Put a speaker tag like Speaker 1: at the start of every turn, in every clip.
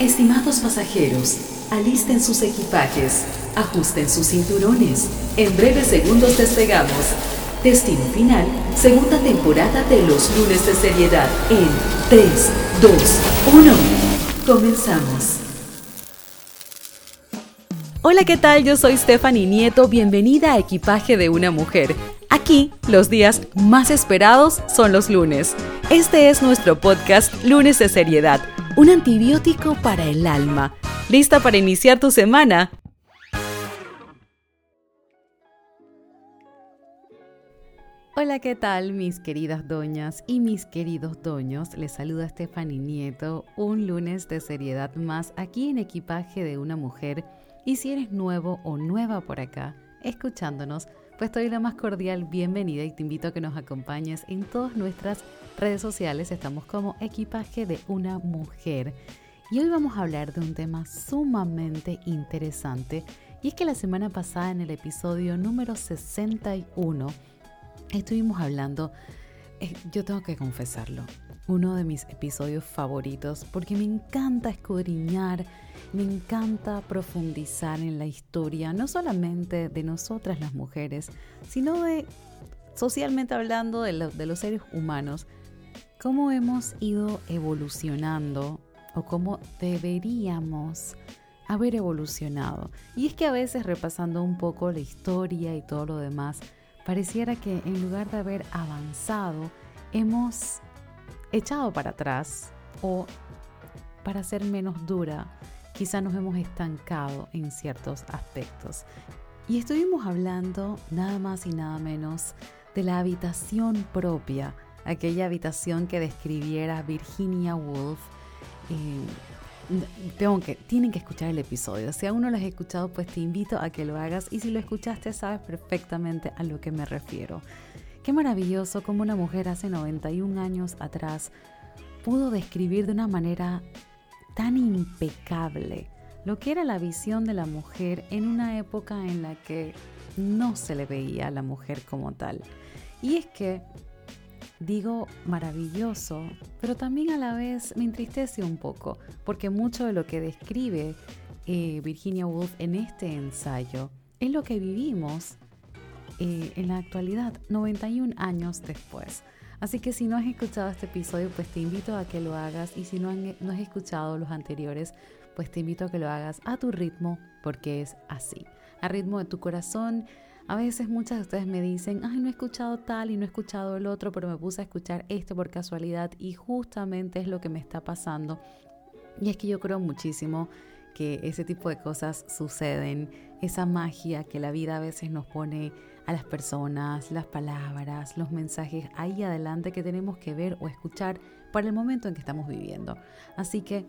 Speaker 1: Estimados pasajeros, alisten sus equipajes, ajusten sus cinturones. En breves segundos despegamos. Destino final, segunda temporada de los lunes de seriedad en 3, 2, 1. Comenzamos. Hola, ¿qué tal? Yo soy Stephanie Nieto, bienvenida a Equipaje de una Mujer. Aquí, los días más esperados son los lunes. Este es nuestro podcast Lunes de Seriedad, un antibiótico para el alma. ¿Lista para iniciar tu semana? Hola, ¿qué tal mis queridas doñas y mis queridos doños? Les saluda Stephanie Nieto, un lunes de seriedad más aquí en Equipaje de una Mujer. Y si eres nuevo o nueva por acá, escuchándonos, pues te doy la más cordial bienvenida y te invito a que nos acompañes en todas nuestras redes sociales. Estamos como Equipaje de una Mujer. Y hoy vamos a hablar de un tema sumamente interesante. Y es que la semana pasada en el episodio número 61 estuvimos hablando, yo tengo que confesarlo, uno de mis episodios favoritos porque me encanta escudriñar, me encanta profundizar en la historia, no solamente de nosotras las mujeres, sino de, socialmente hablando, de, de los seres humanos, cómo hemos ido evolucionando o cómo deberíamos haber evolucionado. Y es que a veces repasando un poco la historia y todo lo demás, pareciera que en lugar de haber avanzado, hemos echado para atrás o, para ser menos dura, quizá nos hemos estancado en ciertos aspectos. Y estuvimos hablando nada más y nada menos de la habitación propia, aquella habitación que describiera Virginia Woolf. Eh, tengo que, tienen que escuchar el episodio. Si aún no lo has escuchado, pues te invito a que lo hagas. Y si lo escuchaste, sabes perfectamente a lo que me refiero. Qué maravilloso como una mujer hace 91 años atrás pudo describir de una manera tan impecable lo que era la visión de la mujer en una época en la que no se le veía a la mujer como tal. Y es que digo maravilloso, pero también a la vez me entristece un poco, porque mucho de lo que describe eh, Virginia Woolf en este ensayo es lo que vivimos eh, en la actualidad, 91 años después. Así que si no has escuchado este episodio, pues te invito a que lo hagas y si no, no has escuchado los anteriores, pues te invito a que lo hagas a tu ritmo, porque es así, a ritmo de tu corazón a veces muchas de ustedes me dicen, ay, no he escuchado tal y no he escuchado el otro, pero me puse a escuchar esto por casualidad y justamente es lo que me está pasando. Y es que yo creo muchísimo que ese tipo de cosas suceden, esa magia que la vida a veces nos pone a las personas, las palabras, los mensajes ahí adelante que tenemos que ver o escuchar para el momento en que estamos viviendo. Así que,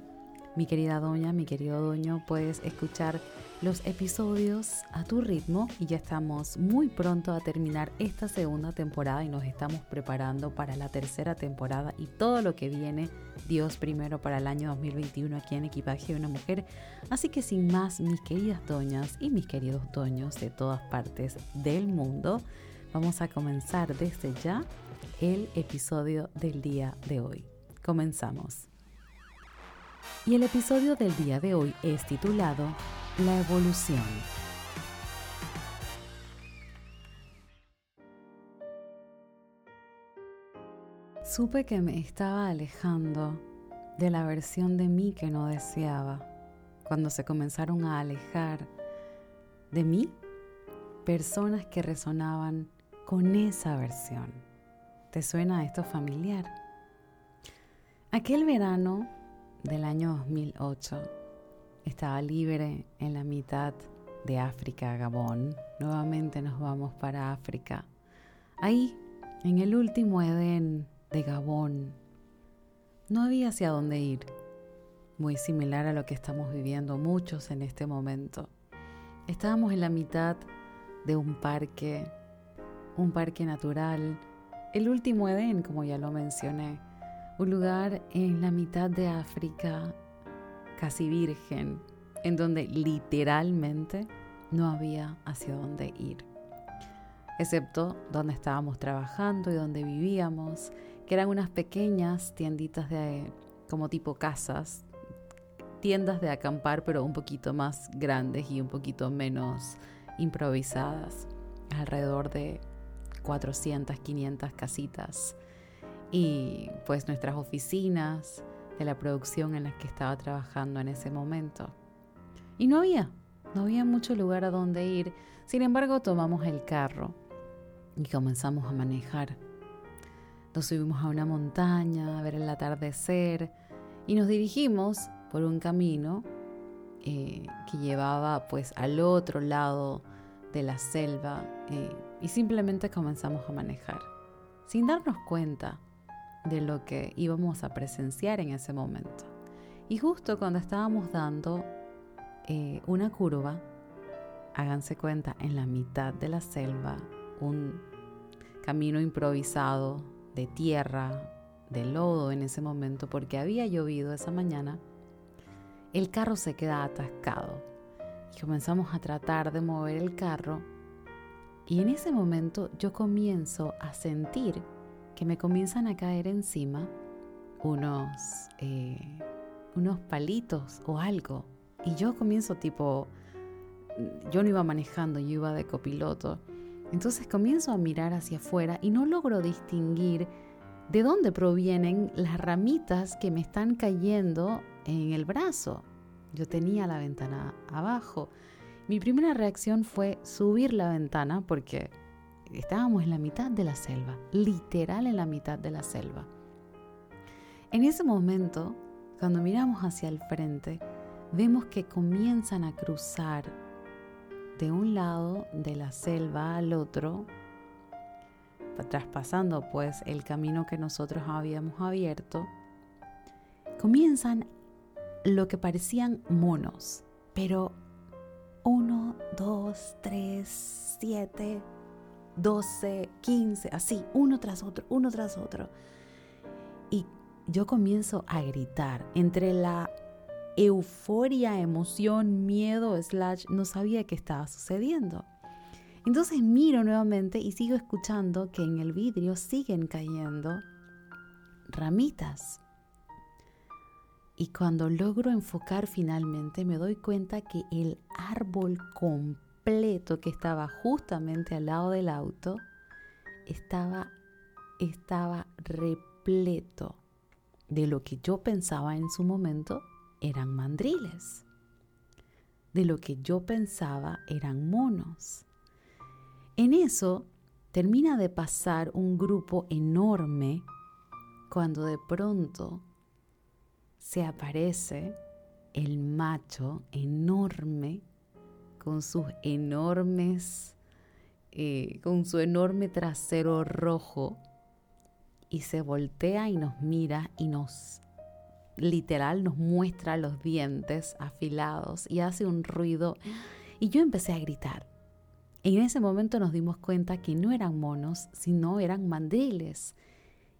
Speaker 1: mi querida doña, mi querido doño, puedes escuchar los episodios a tu ritmo y ya estamos muy pronto a terminar esta segunda temporada y nos estamos preparando para la tercera temporada y todo lo que viene Dios primero para el año 2021 aquí en Equipaje de una Mujer. Así que sin más, mis queridas doñas y mis queridos doños de todas partes del mundo, vamos a comenzar desde ya el episodio del día de hoy. Comenzamos. Y el episodio del día de hoy es titulado la evolución. Supe que me estaba alejando de la versión de mí que no deseaba. Cuando se comenzaron a alejar de mí personas que resonaban con esa versión. ¿Te suena esto familiar? Aquel verano del año 2008 estaba libre en la mitad de África, Gabón. Nuevamente nos vamos para África. Ahí, en el último Edén de Gabón, no había hacia dónde ir. Muy similar a lo que estamos viviendo muchos en este momento. Estábamos en la mitad de un parque, un parque natural, el último Edén, como ya lo mencioné, un lugar en la mitad de África casi virgen, en donde literalmente no había hacia dónde ir, excepto donde estábamos trabajando y donde vivíamos, que eran unas pequeñas tienditas de como tipo casas, tiendas de acampar, pero un poquito más grandes y un poquito menos improvisadas, alrededor de 400, 500 casitas. Y pues nuestras oficinas de la producción en las que estaba trabajando en ese momento. Y no había, no había mucho lugar a donde ir. Sin embargo, tomamos el carro y comenzamos a manejar. Nos subimos a una montaña a ver el atardecer y nos dirigimos por un camino eh, que llevaba pues al otro lado de la selva eh, y simplemente comenzamos a manejar sin darnos cuenta de lo que íbamos a presenciar en ese momento. Y justo cuando estábamos dando eh, una curva, háganse cuenta, en la mitad de la selva, un camino improvisado de tierra, de lodo en ese momento, porque había llovido esa mañana, el carro se queda atascado. Y comenzamos a tratar de mover el carro. Y en ese momento yo comienzo a sentir que me comienzan a caer encima unos, eh, unos palitos o algo. Y yo comienzo tipo, yo no iba manejando, yo iba de copiloto. Entonces comienzo a mirar hacia afuera y no logro distinguir de dónde provienen las ramitas que me están cayendo en el brazo. Yo tenía la ventana abajo. Mi primera reacción fue subir la ventana porque estábamos en la mitad de la selva, literal en la mitad de la selva. En ese momento, cuando miramos hacia el frente, vemos que comienzan a cruzar de un lado de la selva al otro, traspasando pues el camino que nosotros habíamos abierto, comienzan lo que parecían monos, pero uno, dos, tres, siete, 12, 15, así, uno tras otro, uno tras otro. Y yo comienzo a gritar entre la euforia, emoción, miedo, slash, no sabía qué estaba sucediendo. Entonces miro nuevamente y sigo escuchando que en el vidrio siguen cayendo ramitas. Y cuando logro enfocar finalmente me doy cuenta que el árbol completo que estaba justamente al lado del auto estaba, estaba repleto de lo que yo pensaba en su momento eran mandriles. De lo que yo pensaba eran monos. En eso termina de pasar un grupo enorme cuando de pronto se aparece el macho enorme con sus enormes, eh, con su enorme trasero rojo y se voltea y nos mira y nos, literal, nos muestra los dientes afilados y hace un ruido. Y yo empecé a gritar. En ese momento nos dimos cuenta que no eran monos, sino eran mandriles.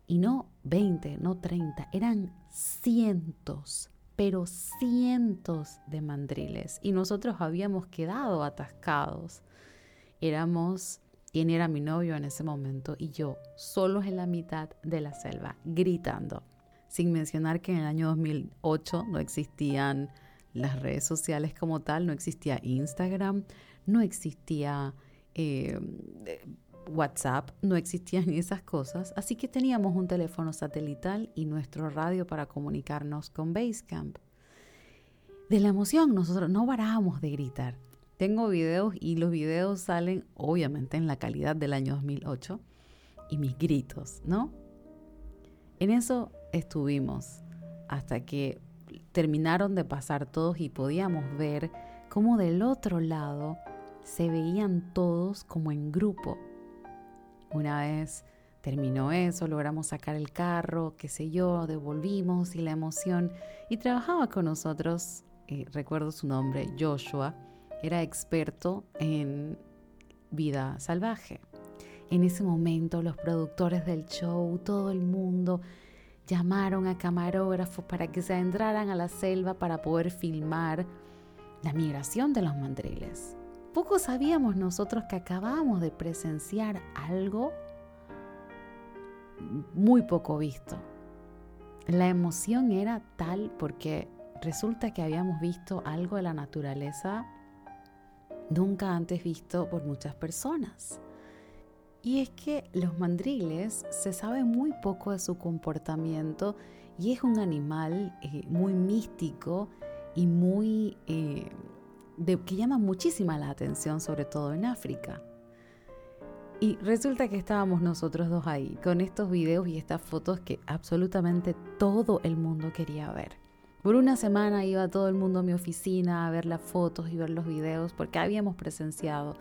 Speaker 1: Y no 20, no 30, eran cientos pero cientos de mandriles y nosotros habíamos quedado atascados. Éramos, quien era mi novio en ese momento y yo, solos en la mitad de la selva, gritando. Sin mencionar que en el año 2008 no existían las redes sociales como tal, no existía Instagram, no existía eh, WhatsApp, no existían esas cosas, así que teníamos un teléfono satelital y nuestro radio para comunicarnos con Basecamp. De la emoción nosotros no parábamos de gritar. Tengo videos y los videos salen obviamente en la calidad del año 2008 y mis gritos, ¿no? En eso estuvimos hasta que terminaron de pasar todos y podíamos ver cómo del otro lado se veían todos como en grupo una vez terminó eso, logramos sacar el carro, qué sé yo, devolvimos y la emoción. Y trabajaba con nosotros, eh, recuerdo su nombre, Joshua, era experto en vida salvaje. En ese momento los productores del show, todo el mundo, llamaron a camarógrafos para que se adentraran a la selva para poder filmar la migración de los mandriles. Poco sabíamos nosotros que acabábamos de presenciar algo muy poco visto. La emoción era tal porque resulta que habíamos visto algo de la naturaleza nunca antes visto por muchas personas. Y es que los mandriles se sabe muy poco de su comportamiento y es un animal eh, muy místico y muy eh, que llama muchísima la atención, sobre todo en África. Y resulta que estábamos nosotros dos ahí, con estos videos y estas fotos que absolutamente todo el mundo quería ver. Por una semana iba todo el mundo a mi oficina a ver las fotos y ver los videos porque habíamos presenciado.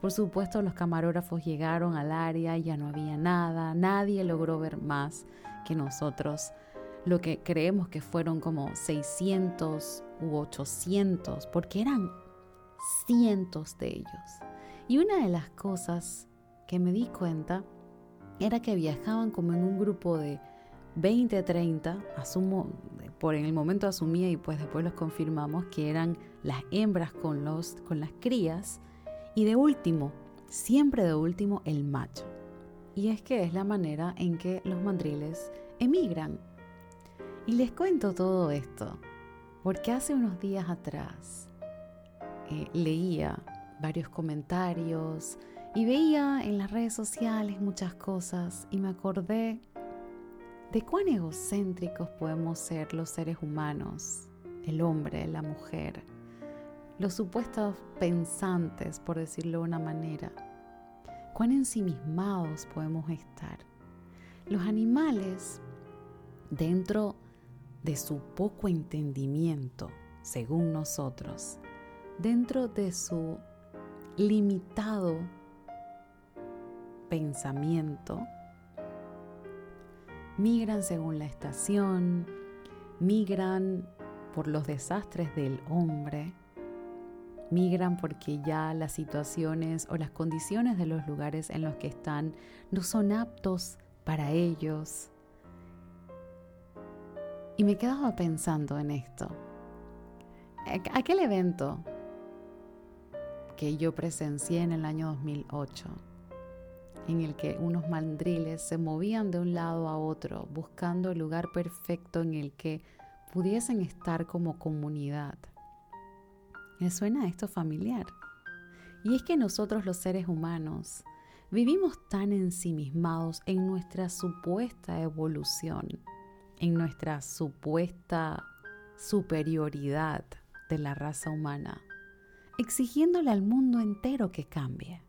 Speaker 1: Por supuesto, los camarógrafos llegaron al área, ya no había nada, nadie logró ver más que nosotros. Lo que creemos que fueron como 600 u 800, porque eran cientos de ellos. Y una de las cosas que me di cuenta era que viajaban como en un grupo de 20, 30, asumo, por en el momento asumía y pues después los confirmamos que eran las hembras con, los, con las crías y de último, siempre de último, el macho. Y es que es la manera en que los mandriles emigran. Y les cuento todo esto porque hace unos días atrás eh, leía varios comentarios, y veía en las redes sociales muchas cosas y me acordé de cuán egocéntricos podemos ser los seres humanos, el hombre, la mujer, los supuestos pensantes, por decirlo de una manera, cuán ensimismados podemos estar. Los animales, dentro de su poco entendimiento, según nosotros, dentro de su limitado pensamiento, migran según la estación, migran por los desastres del hombre, migran porque ya las situaciones o las condiciones de los lugares en los que están no son aptos para ellos. Y me quedaba pensando en esto. Aquel evento que yo presencié en el año 2008 en el que unos mandriles se movían de un lado a otro buscando el lugar perfecto en el que pudiesen estar como comunidad. ¿Me suena esto familiar? Y es que nosotros los seres humanos vivimos tan ensimismados en nuestra supuesta evolución, en nuestra supuesta superioridad de la raza humana, exigiéndole al mundo entero que cambie.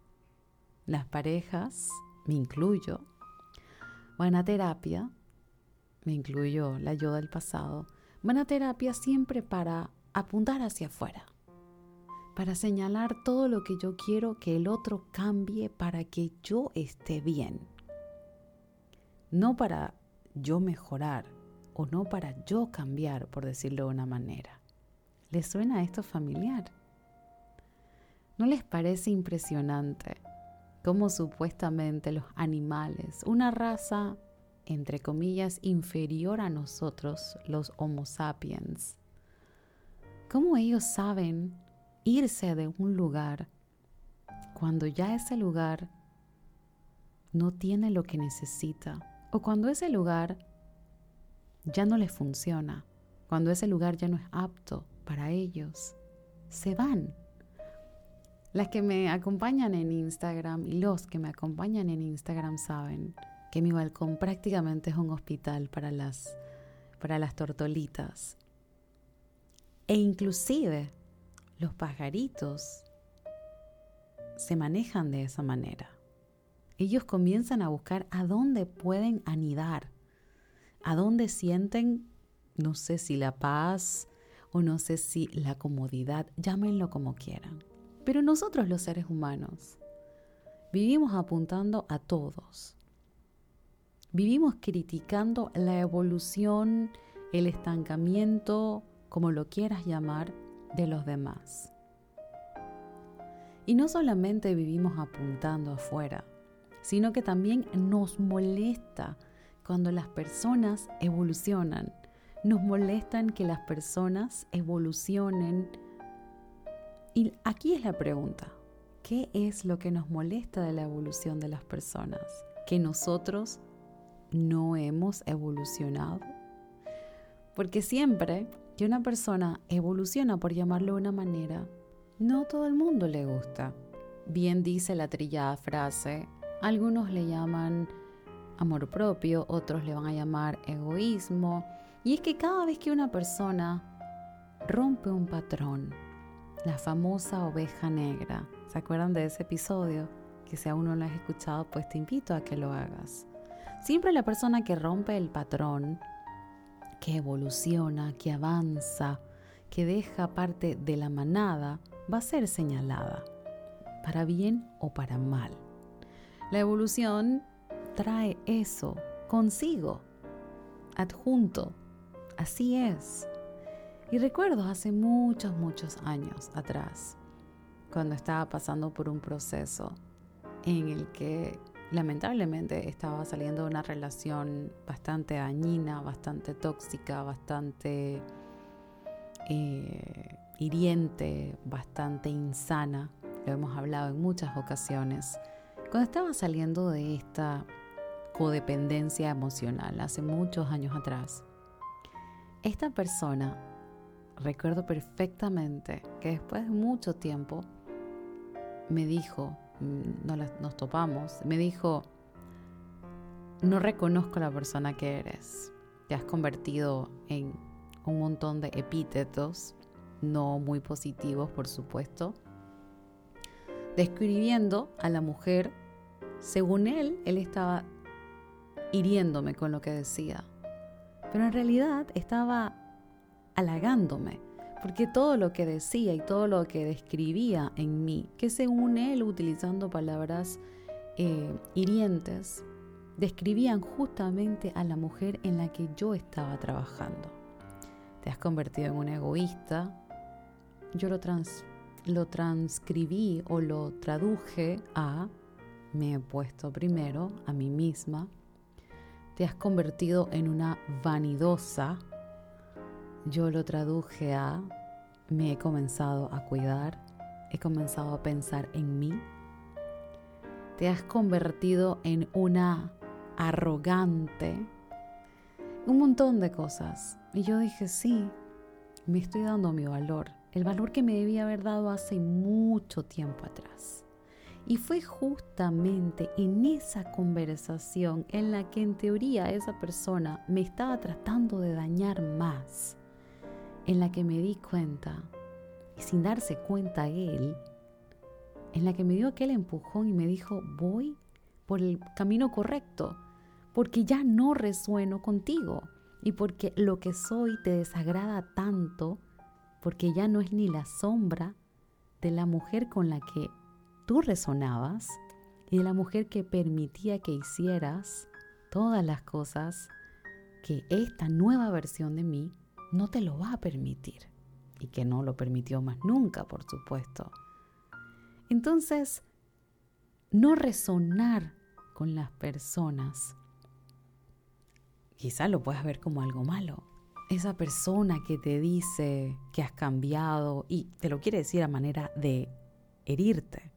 Speaker 1: Las parejas, me incluyo, van a terapia, me incluyo la yo del pasado, van a terapia siempre para apuntar hacia afuera, para señalar todo lo que yo quiero que el otro cambie para que yo esté bien, no para yo mejorar o no para yo cambiar, por decirlo de una manera. ¿Les suena esto familiar? ¿No les parece impresionante cómo supuestamente los animales, una raza entre comillas inferior a nosotros, los Homo sapiens, cómo ellos saben irse de un lugar cuando ya ese lugar no tiene lo que necesita o cuando ese lugar ya no les funciona, cuando ese lugar ya no es apto para ellos, se van las que me acompañan en Instagram y los que me acompañan en Instagram saben que mi balcón prácticamente es un hospital para las, para las tortolitas. E inclusive los pajaritos se manejan de esa manera. Ellos comienzan a buscar a dónde pueden anidar, a dónde sienten, no sé si la paz o no sé si la comodidad, llámenlo como quieran. Pero nosotros los seres humanos vivimos apuntando a todos. Vivimos criticando la evolución, el estancamiento, como lo quieras llamar, de los demás. Y no solamente vivimos apuntando afuera, sino que también nos molesta cuando las personas evolucionan. Nos molestan que las personas evolucionen y aquí es la pregunta, ¿qué es lo que nos molesta de la evolución de las personas? ¿Que nosotros no hemos evolucionado? Porque siempre que una persona evoluciona, por llamarlo de una manera, no todo el mundo le gusta. Bien dice la trillada frase, algunos le llaman amor propio, otros le van a llamar egoísmo, y es que cada vez que una persona rompe un patrón, la famosa oveja negra, ¿se acuerdan de ese episodio? Que si aún no lo has escuchado, pues te invito a que lo hagas. Siempre la persona que rompe el patrón, que evoluciona, que avanza, que deja parte de la manada, va a ser señalada, para bien o para mal. La evolución trae eso consigo, adjunto. Así es. Y recuerdo hace muchos, muchos años atrás, cuando estaba pasando por un proceso en el que lamentablemente estaba saliendo de una relación bastante dañina, bastante tóxica, bastante eh, hiriente, bastante insana. Lo hemos hablado en muchas ocasiones. Cuando estaba saliendo de esta codependencia emocional hace muchos años atrás, esta persona, recuerdo perfectamente que después de mucho tiempo, me dijo, mm, no nos topamos, me dijo, no reconozco la persona que eres. Te has convertido en un montón de epítetos, no muy positivos, por supuesto, describiendo a la mujer, según él, él estaba hiriéndome con lo que decía, pero en realidad estaba halagándome, porque todo lo que decía y todo lo que describía en mí, que según él, utilizando palabras eh, hirientes, describían justamente a la mujer en la que yo estaba trabajando. Te has convertido en un egoísta. Yo lo, lo transcribí o lo traduje a me he puesto primero a mí misma. Te has convertido en una vanidosa yo lo traduje a me he comenzado a cuidar, he comenzado a pensar en mí. Te has convertido en una arrogante, un montón de cosas. Y yo dije, sí, me estoy dando mi valor, el valor que me debía haber dado hace mucho tiempo atrás. Y fue justamente en esa conversación en la que en teoría esa persona me estaba tratando de dañar más en la que me di cuenta, y sin darse cuenta él, en la que me dio aquel empujón y me dijo, voy por el camino correcto, porque ya no resueno contigo y porque lo que soy te desagrada tanto, porque ya no es ni la sombra de la mujer con la que tú resonabas y de la mujer que permitía que hicieras todas las cosas que esta nueva versión de mí no te lo va a permitir. Y que no lo permitió más nunca, por supuesto. Entonces, no resonar con las personas, quizás lo puedas ver como algo malo. Esa persona que te dice que has cambiado y te lo quiere decir a manera de herirte.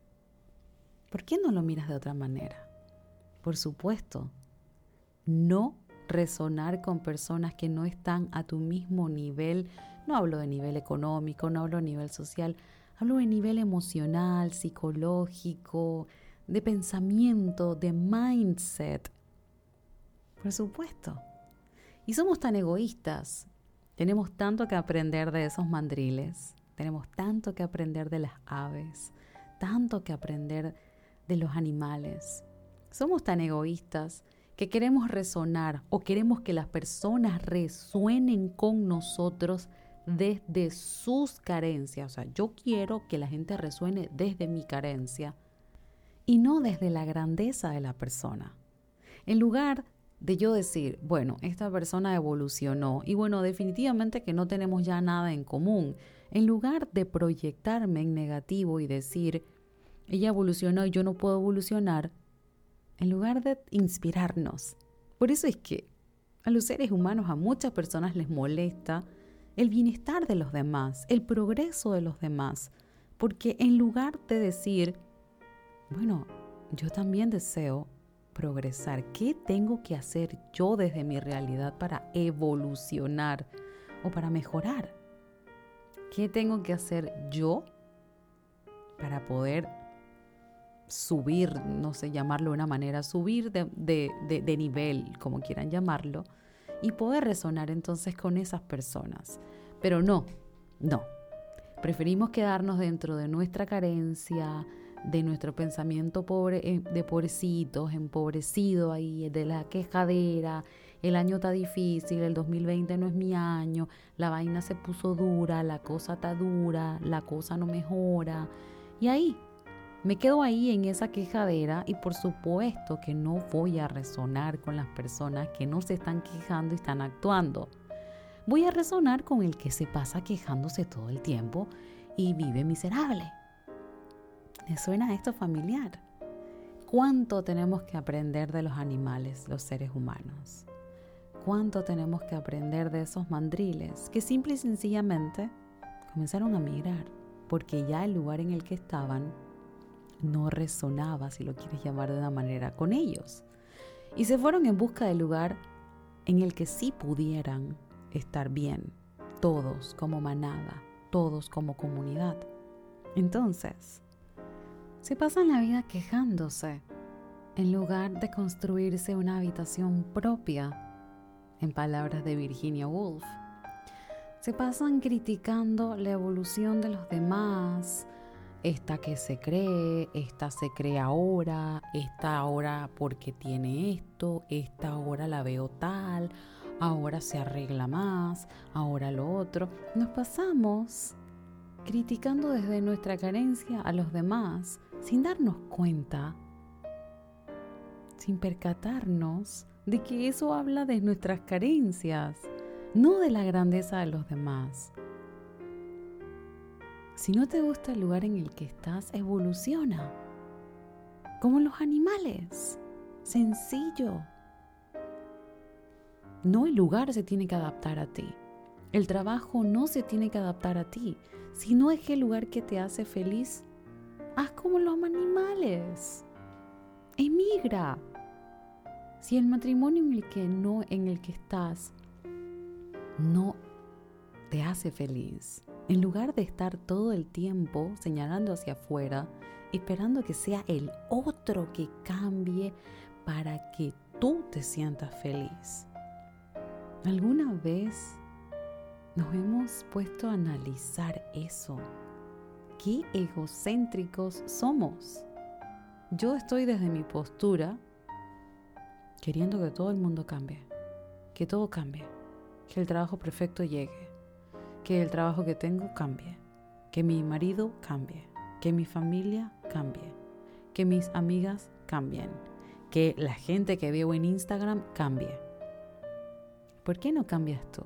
Speaker 1: ¿Por qué no lo miras de otra manera? Por supuesto, no resonar con personas que no están a tu mismo nivel. No hablo de nivel económico, no hablo de nivel social, hablo de nivel emocional, psicológico, de pensamiento, de mindset. Por supuesto. Y somos tan egoístas. Tenemos tanto que aprender de esos mandriles. Tenemos tanto que aprender de las aves. Tanto que aprender los animales. Somos tan egoístas que queremos resonar o queremos que las personas resuenen con nosotros desde sus carencias. O sea, yo quiero que la gente resuene desde mi carencia y no desde la grandeza de la persona. En lugar de yo decir, bueno, esta persona evolucionó y bueno, definitivamente que no tenemos ya nada en común, en lugar de proyectarme en negativo y decir, ella evolucionó y yo no puedo evolucionar, en lugar de inspirarnos. Por eso es que a los seres humanos, a muchas personas les molesta el bienestar de los demás, el progreso de los demás, porque en lugar de decir, bueno, yo también deseo progresar, ¿qué tengo que hacer yo desde mi realidad para evolucionar? o para mejorar. ¿Qué tengo que hacer yo para poder subir, no sé llamarlo de una manera, subir de, de, nivel, como quieran llamarlo, y poder resonar entonces con esas personas. Pero no, no. Preferimos quedarnos dentro de nuestra carencia, de nuestro pensamiento pobre, eh, de pobrecitos, empobrecido ahí, de la quejadera, el año está difícil, el 2020 no es mi año, la vaina se puso dura, la cosa está dura, la cosa no mejora. Y ahí, me quedo ahí en esa quejadera y por supuesto que no voy a resonar con las personas que no se están quejando y están actuando. Voy a resonar con el que se pasa quejándose todo el tiempo y vive miserable. ¿Le suena esto familiar? ¿Cuánto tenemos que aprender de los animales, los seres humanos? ¿Cuánto tenemos que aprender de esos mandriles que simple y sencillamente comenzaron a migrar? Porque ya el lugar en el que estaban no resonaba, si lo quieres llamar de una manera, con ellos. Y se fueron en busca del lugar en el que sí pudieran estar bien, todos como manada, todos como comunidad. Entonces, se pasan la vida quejándose en lugar de construirse una habitación propia, en palabras de Virginia Woolf. Se pasan criticando la evolución de los demás, esta que se cree, esta se cree ahora, esta ahora porque tiene esto, esta ahora la veo tal, ahora se arregla más, ahora lo otro. Nos pasamos criticando desde nuestra carencia a los demás sin darnos cuenta, sin percatarnos de que eso habla de nuestras carencias, no de la grandeza de los demás. Si no te gusta el lugar en el que estás, evoluciona. Como los animales. Sencillo. No el lugar se tiene que adaptar a ti. El trabajo no se tiene que adaptar a ti. Si no es el lugar que te hace feliz, Haz como los animales. Emigra. Si el matrimonio en el que no en el que estás no te hace feliz, en lugar de estar todo el tiempo señalando hacia afuera, esperando que sea el otro que cambie para que tú te sientas feliz. ¿Alguna vez nos hemos puesto a analizar eso? qué egocéntricos somos. Yo estoy desde mi postura queriendo que todo el mundo cambie, que todo cambie, que el trabajo perfecto llegue, que el trabajo que tengo cambie, que mi marido cambie, que mi familia cambie, que mis amigas cambien, que la gente que veo en Instagram cambie. ¿Por qué no cambias tú?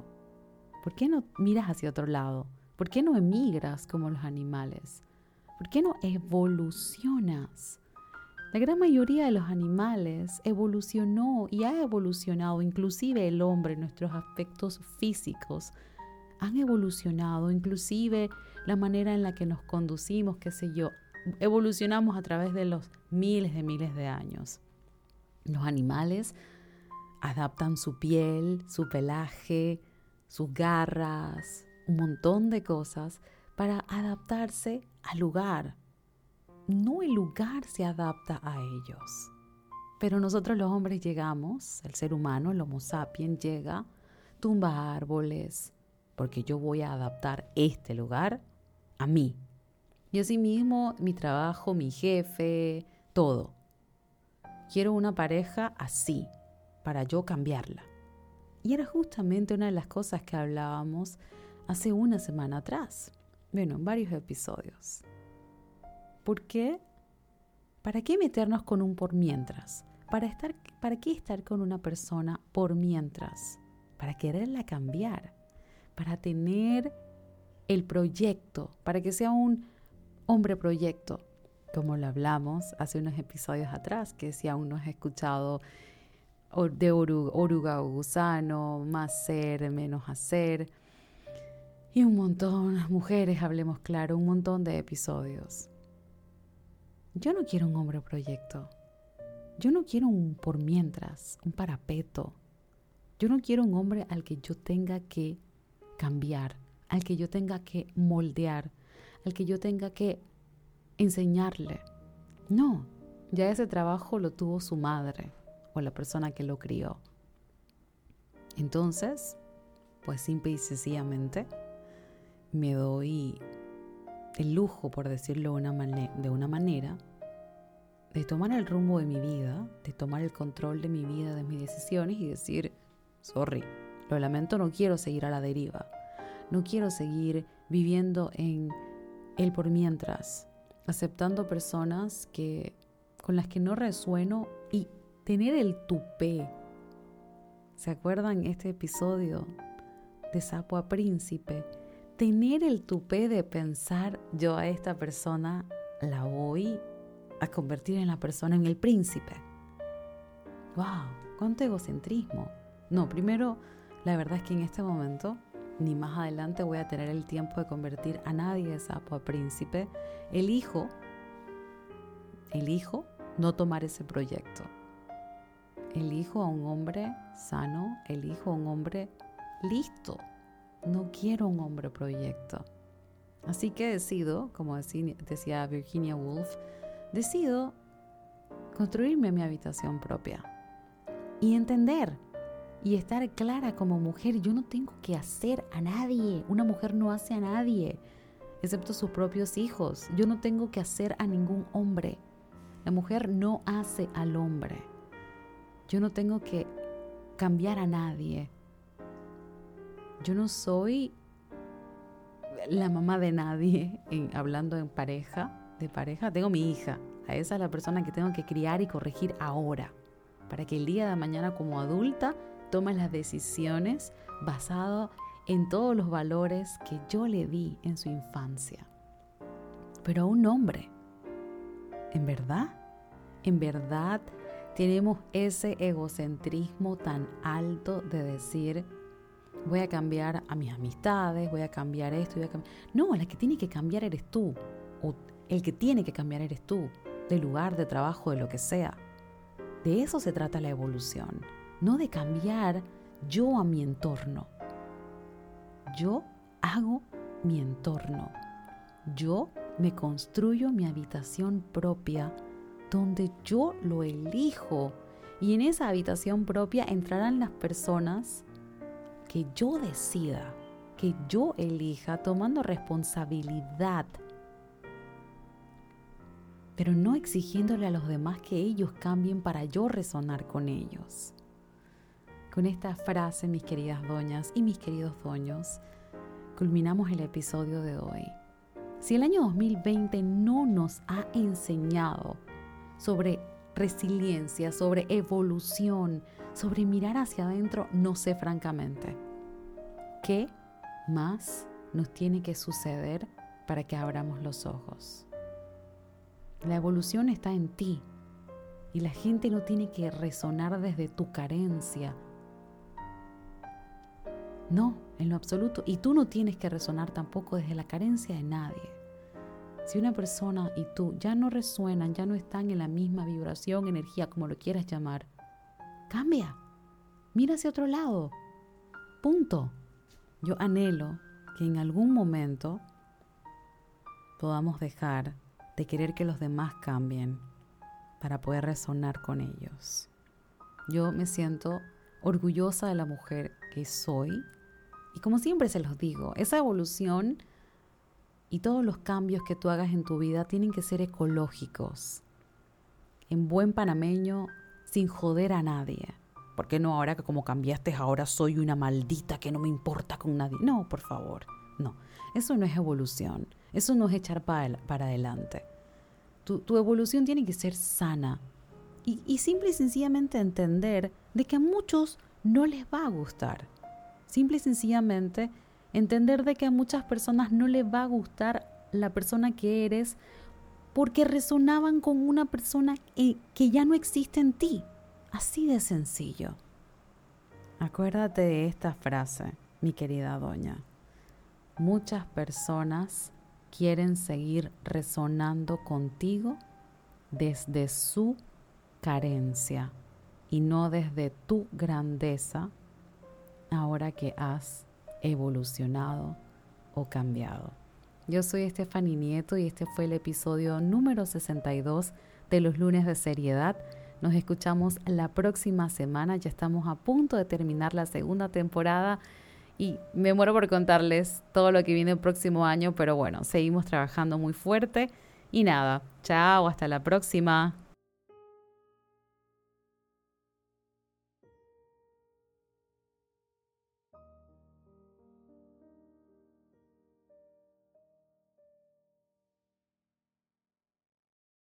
Speaker 1: ¿Por qué no miras hacia otro lado? ¿Por qué no emigras como los animales? ¿Por qué no evolucionas? La gran mayoría de los animales evolucionó y ha evolucionado, inclusive el hombre, nuestros aspectos físicos han evolucionado, inclusive la manera en la que nos conducimos, qué sé yo, evolucionamos a través de los miles de miles de años. Los animales adaptan su piel, su pelaje, sus garras, un montón de cosas para adaptarse al lugar. No el lugar se adapta a ellos. Pero nosotros los hombres llegamos, el ser humano, el Homo sapiens llega, tumba árboles, porque yo voy a adaptar este lugar a mí. Y asimismo mi trabajo, mi jefe, todo. Quiero una pareja así, para yo cambiarla. Y era justamente una de las cosas que hablábamos hace una semana atrás. Bueno, en varios episodios. ¿Por qué? ¿Para qué meternos con un por mientras? ¿Para, estar, ¿Para qué estar con una persona por mientras? Para quererla cambiar, para tener el proyecto, para que sea un hombre proyecto, como lo hablamos hace unos episodios atrás, que si aún no has escuchado de oruga o gusano, más ser, menos hacer, y un montón, mujeres, hablemos claro, un montón de episodios. Yo no quiero un hombre proyecto. Yo no quiero un por mientras, un parapeto. Yo no quiero un hombre al que yo tenga que cambiar, al que yo tenga que moldear, al que yo tenga que enseñarle. No, ya ese trabajo lo tuvo su madre o la persona que lo crió. Entonces, pues simple y sencillamente, me doy el lujo, por decirlo de una, de una manera, de tomar el rumbo de mi vida, de tomar el control de mi vida, de mis decisiones y decir, sorry, lo lamento, no quiero seguir a la deriva, no quiero seguir viviendo en el por mientras, aceptando personas que con las que no resueno y tener el tupé. ¿Se acuerdan este episodio de Sapo a Príncipe? Tener el tupé de pensar yo a esta persona la voy a convertir en la persona en el príncipe. ¡Wow! ¡Cuánto egocentrismo! No, primero, la verdad es que en este momento, ni más adelante voy a tener el tiempo de convertir a nadie de sapo a príncipe. Elijo, elijo no tomar ese proyecto. Elijo a un hombre sano, elijo a un hombre listo. No quiero un hombre proyecto. Así que decido, como decía Virginia Woolf, decido construirme mi habitación propia y entender y estar clara como mujer. Yo no tengo que hacer a nadie. Una mujer no hace a nadie, excepto sus propios hijos. Yo no tengo que hacer a ningún hombre. La mujer no hace al hombre. Yo no tengo que cambiar a nadie. Yo no soy la mamá de nadie, hablando en pareja de pareja, tengo mi hija. A esa es la persona que tengo que criar y corregir ahora, para que el día de mañana como adulta tome las decisiones basado en todos los valores que yo le di en su infancia. Pero a un hombre, ¿en verdad? ¿En verdad tenemos ese egocentrismo tan alto de decir, voy a cambiar a mis amistades, voy a cambiar esto, voy a cambiar... No, la que tiene que cambiar eres tú. O el que tiene que cambiar eres tú, de lugar, de trabajo, de lo que sea. De eso se trata la evolución, no de cambiar yo a mi entorno. Yo hago mi entorno. Yo me construyo mi habitación propia donde yo lo elijo. Y en esa habitación propia entrarán las personas que yo decida, que yo elija, tomando responsabilidad pero no exigiéndole a los demás que ellos cambien para yo resonar con ellos. Con esta frase, mis queridas doñas y mis queridos doños, culminamos el episodio de hoy. Si el año 2020 no nos ha enseñado sobre resiliencia, sobre evolución, sobre mirar hacia adentro, no sé francamente. ¿Qué más nos tiene que suceder para que abramos los ojos? La evolución está en ti y la gente no tiene que resonar desde tu carencia. No, en lo absoluto. Y tú no tienes que resonar tampoco desde la carencia de nadie. Si una persona y tú ya no resuenan, ya no están en la misma vibración, energía, como lo quieras llamar, cambia. Mira hacia otro lado. Punto. Yo anhelo que en algún momento podamos dejar de querer que los demás cambien para poder resonar con ellos. Yo me siento orgullosa de la mujer que soy y como siempre se los digo, esa evolución y todos los cambios que tú hagas en tu vida tienen que ser ecológicos, en buen panameño, sin joder a nadie. ¿Por qué no ahora que como cambiaste ahora soy una maldita que no me importa con nadie? No, por favor, no. Eso no es evolución. Eso no es echar para, adelante. Tu, evolución tiene que ser sana y, y simple y sencillamente entender de que a muchos no les va a gustar. Simple y sencillamente entender de que a muchas personas no les va a gustar la persona que eres porque resonaban con una persona que ya no existe en ti. Así de sencillo. Acuérdate de esta frase, mi querida doña. Muchas personas quieren seguir resonando contigo desde su carencia y no desde tu grandeza ahora que has evolucionado o cambiado. Yo soy Estefany Nieto y este fue el episodio número 62 de los lunes de seriedad. Nos escuchamos la próxima semana, ya estamos a punto de terminar la segunda temporada y me muero por contarles todo lo que viene el próximo año, pero bueno, seguimos trabajando muy fuerte y nada, chao, hasta la próxima.